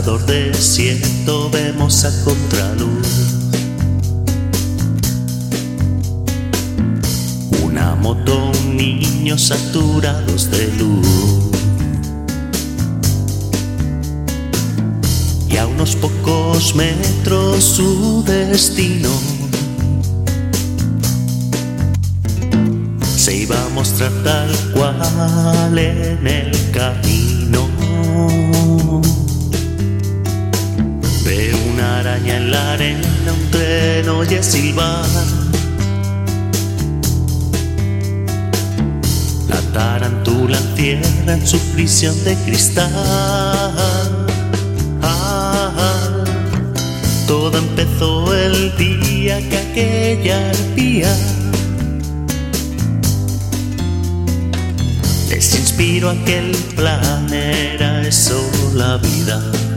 Abrasador desierto vemos a contraluz. Una moto, niños saturados de luz. Y a unos pocos metros su destino. Se iba a mostrar tal cual en el camino. Una araña en la arena, un tren oye silbar. La tarántula encierra en su prisión de cristal. Todo empezó el día que aquella arpía les inspiró aquel plan, era eso la vida.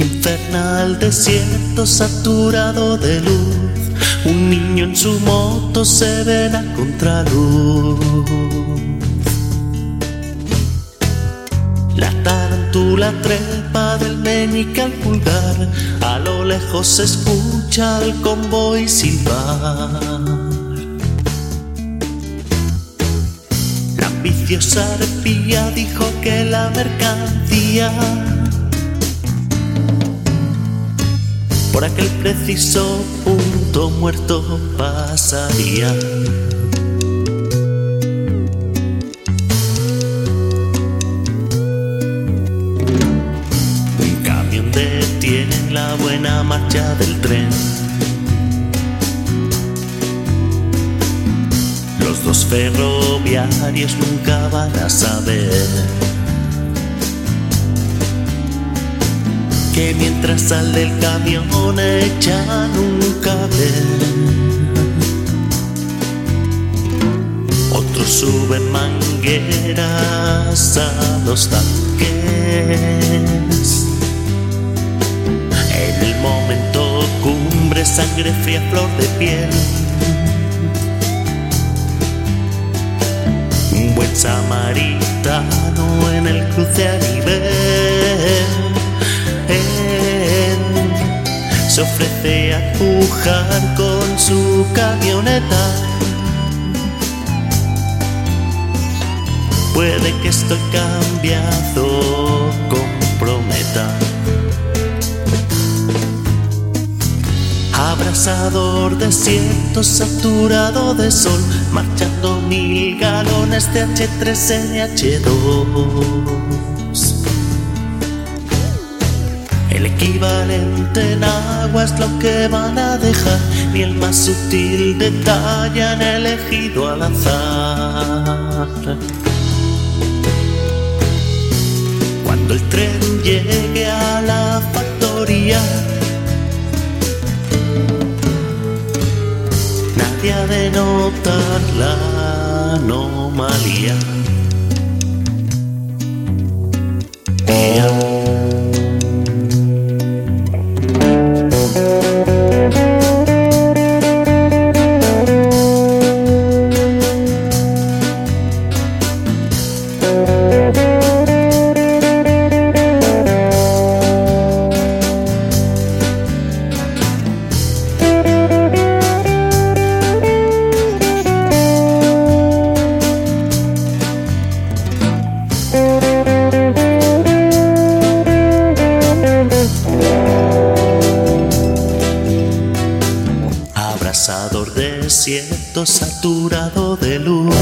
Infernal desierto saturado de luz, un niño en su moto se ve la contraluz. La tarántula trepa del meñique al pulgar, a lo lejos se escucha el convoy silbar. La ambiciosa arpía dijo que la mercancía por aquel preciso punto muerto pasaría. Un camión detiene la buena marcha del tren. Los dos ferroviarios nunca van a saber que mientras sale el camión echan un cable. Otros suben mangueras a los tanques. En el momento cumbre, sangre fría, flor de piel. Un buen samaritano en el cruce a nivel. Ofrece a pujar con su camioneta. Puede que estoy cambiado comprometa. Abrasador desierto saturado de sol, marchando mil galones de H3NH2. El equivalente en agua es lo que van a dejar, ni el más sutil detalle han elegido al azar. Cuando el tren llegue a la factoría, nadie ha de notar la anomalía. Desierto saturado de luz.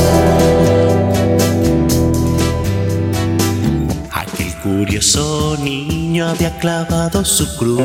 Aquel curioso niño había clavado su cruz.